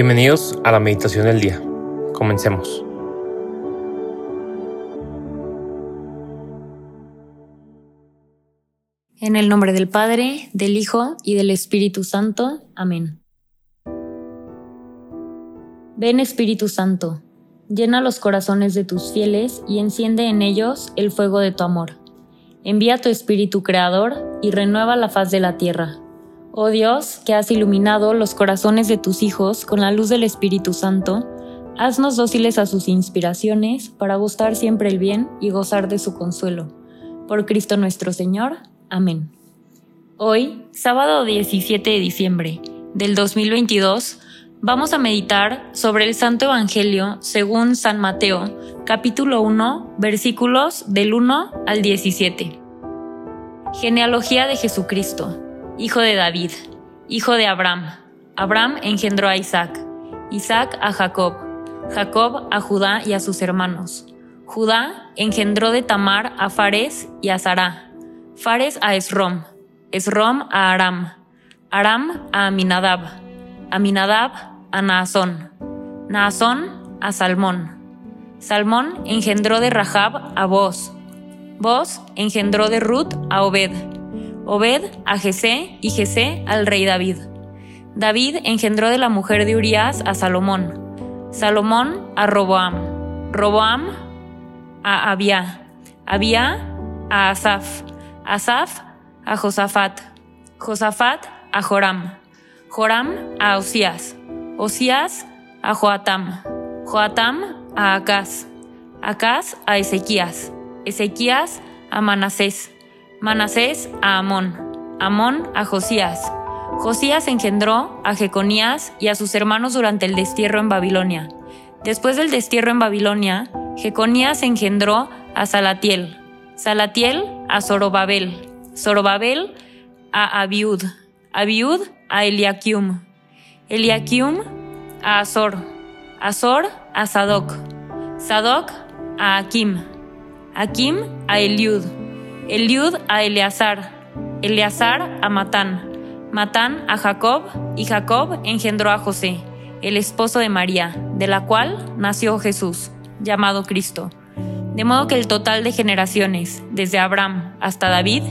Bienvenidos a la meditación del día. Comencemos. En el nombre del Padre, del Hijo y del Espíritu Santo. Amén. Ven Espíritu Santo, llena los corazones de tus fieles y enciende en ellos el fuego de tu amor. Envía tu Espíritu Creador y renueva la faz de la tierra. Oh Dios, que has iluminado los corazones de tus hijos con la luz del Espíritu Santo, haznos dóciles a sus inspiraciones para gustar siempre el bien y gozar de su consuelo. Por Cristo nuestro Señor. Amén. Hoy, sábado 17 de diciembre del 2022, vamos a meditar sobre el Santo Evangelio según San Mateo, capítulo 1, versículos del 1 al 17. Genealogía de Jesucristo hijo de David, hijo de Abraham. Abraham engendró a Isaac, Isaac a Jacob, Jacob a Judá y a sus hermanos. Judá engendró de Tamar a Fares y a Sará, Fares a Esrom, Esrom a Aram, Aram a Aminadab, Aminadab a Naasón, Naasón a Salmón. Salmón engendró de Rahab a Boz, Boz engendró de Ruth a Obed, Obed a Jesé y Jesé al rey David. David engendró de la mujer de Urias a Salomón, Salomón a Roboam, Roboam a Abia, Abia a Asaf, Asaf a Josafat, Josafat a Joram, Joram a Osías, Osías a Joatam, Joatam a Acaz, Acaz a Ezequías, Ezequías a Manasés, Manasés a Amón, Amón a Josías. Josías engendró a Jeconías y a sus hermanos durante el destierro en Babilonia. Después del destierro en Babilonia, Jeconías engendró a Salatiel, Salatiel a Zorobabel, Zorobabel a Abiud, Abiud a Eliakim, Eliakim a Azor, Azor a Sadoc, Sadoc a Akim, Akim a Eliud, Eliud a Eleazar, Eleazar a Matán, Matán a Jacob, y Jacob engendró a José, el esposo de María, de la cual nació Jesús, llamado Cristo. De modo que el total de generaciones, desde Abraham hasta David,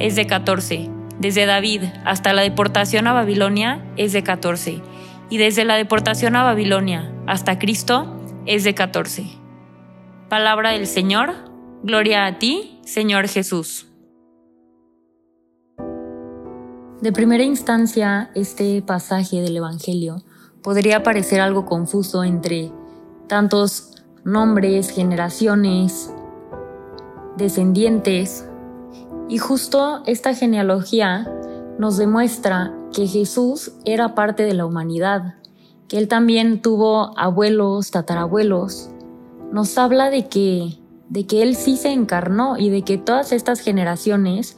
es de 14, desde David hasta la deportación a Babilonia es de 14, y desde la deportación a Babilonia hasta Cristo es de 14. Palabra del Señor, gloria a ti, Señor Jesús. De primera instancia, este pasaje del Evangelio podría parecer algo confuso entre tantos nombres, generaciones, descendientes, y justo esta genealogía nos demuestra que Jesús era parte de la humanidad, que él también tuvo abuelos, tatarabuelos. Nos habla de que de que Él sí se encarnó y de que todas estas generaciones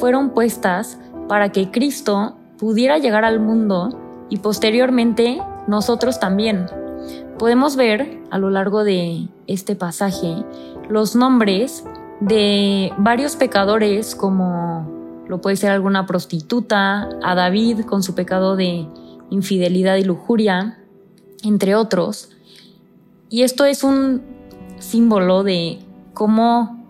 fueron puestas para que Cristo pudiera llegar al mundo y posteriormente nosotros también. Podemos ver a lo largo de este pasaje los nombres de varios pecadores como lo puede ser alguna prostituta, a David con su pecado de infidelidad y lujuria, entre otros. Y esto es un símbolo de cómo,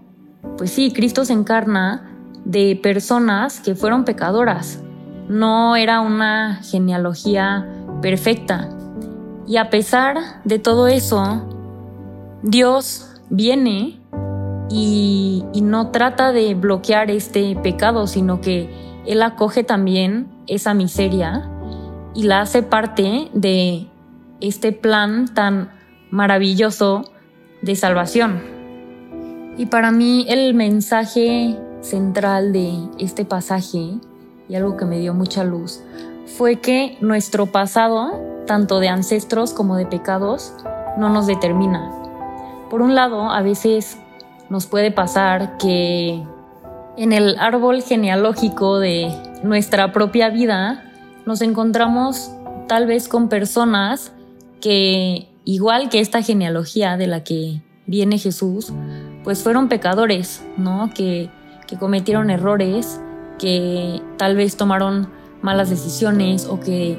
pues sí, Cristo se encarna de personas que fueron pecadoras. No era una genealogía perfecta. Y a pesar de todo eso, Dios viene y, no trata de bloquear este pecado, sino que Él acoge también esa miseria y la hace parte de este plan tan maravilloso de salvación. Y para mí el mensaje central de este pasaje y algo que me dio mucha luz fue que nuestro pasado, tanto de ancestros como de pecados, no nos determina. Por un lado, a veces nos puede pasar que en el árbol genealógico de nuestra propia vida nos encontramos tal vez con personas que, igual que esta genealogía de la que viene Jesús, pues fueron pecadores, ¿no? Que, que cometieron errores, que tal vez tomaron malas decisiones o que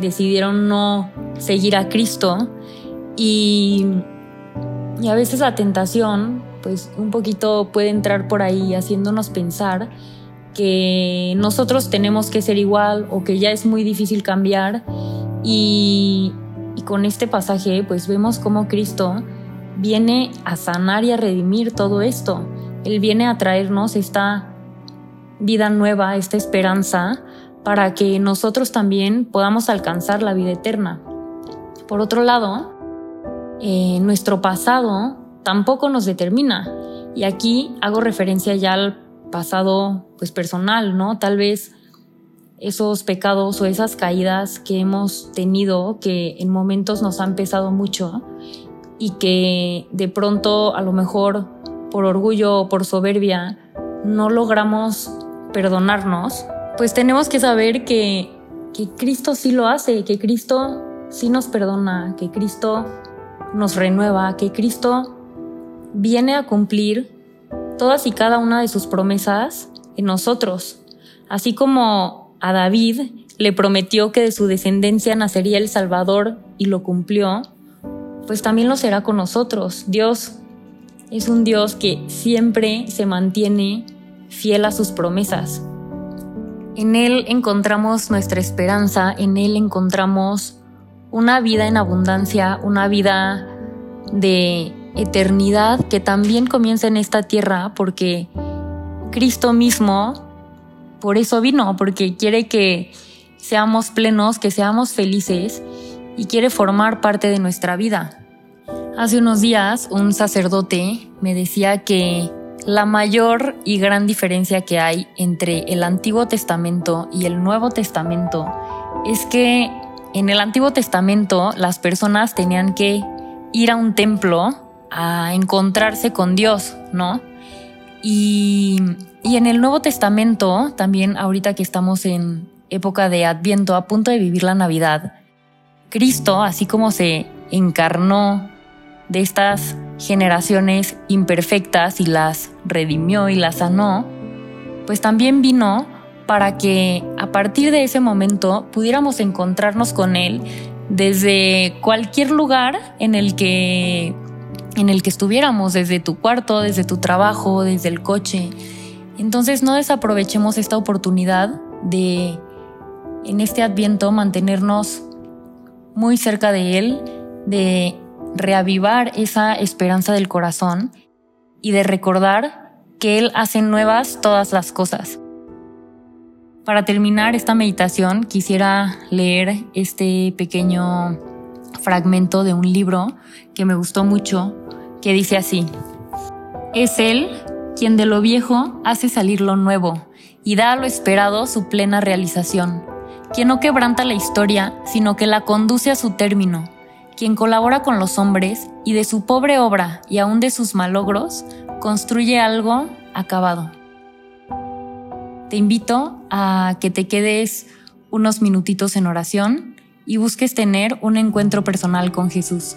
decidieron no seguir a Cristo y, y a veces la tentación pues un poquito puede entrar por ahí haciéndonos pensar que nosotros tenemos que ser igual o que ya es muy difícil cambiar y, y con este pasaje pues vemos cómo Cristo viene a sanar y a redimir todo esto. Él viene a traernos esta vida nueva, esta esperanza, para que nosotros también podamos alcanzar la vida eterna. Por otro lado, eh, nuestro pasado tampoco nos determina. Y aquí hago referencia ya al pasado pues personal, ¿no? Tal vez esos pecados o esas caídas que hemos tenido que en momentos nos han pesado mucho y que de pronto a lo mejor por orgullo o por soberbia no logramos perdonarnos, pues tenemos que saber que, que Cristo sí lo hace, que Cristo sí nos perdona, que Cristo nos renueva, que Cristo viene a cumplir todas y cada una de sus promesas en nosotros, así como a David le prometió que de su descendencia nacería el Salvador y lo cumplió, pues también lo será con nosotros. Dios es un Dios que siempre se mantiene fiel a sus promesas. En Él encontramos nuestra esperanza, en Él encontramos una vida en abundancia, una vida de eternidad que también comienza en esta tierra porque Cristo mismo por eso vino, porque quiere que seamos plenos, que seamos felices y quiere formar parte de nuestra vida. Hace unos días un sacerdote me decía que la mayor y gran diferencia que hay entre el Antiguo Testamento y el Nuevo Testamento es que en el Antiguo Testamento las personas tenían que ir a un templo a encontrarse con Dios, ¿no? Y, y en el Nuevo Testamento, también ahorita que estamos en época de Adviento, a punto de vivir la Navidad, Cristo, así como se encarnó de estas generaciones imperfectas y las redimió y las sanó, pues también vino para que a partir de ese momento pudiéramos encontrarnos con Él desde cualquier lugar en el que en el que estuviéramos, desde tu cuarto, desde tu trabajo, desde el coche. Entonces no desaprovechemos esta oportunidad de en este adviento mantenernos muy cerca de Él, de reavivar esa esperanza del corazón y de recordar que Él hace nuevas todas las cosas. Para terminar esta meditación quisiera leer este pequeño fragmento de un libro que me gustó mucho, que dice así, Es Él quien de lo viejo hace salir lo nuevo y da a lo esperado su plena realización, quien no quebranta la historia, sino que la conduce a su término quien colabora con los hombres y de su pobre obra y aún de sus malogros, construye algo acabado. Te invito a que te quedes unos minutitos en oración y busques tener un encuentro personal con Jesús.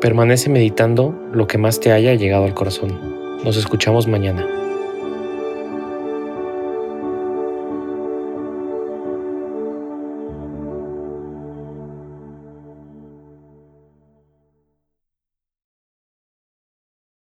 Permanece meditando lo que más te haya llegado al corazón. Nos escuchamos mañana.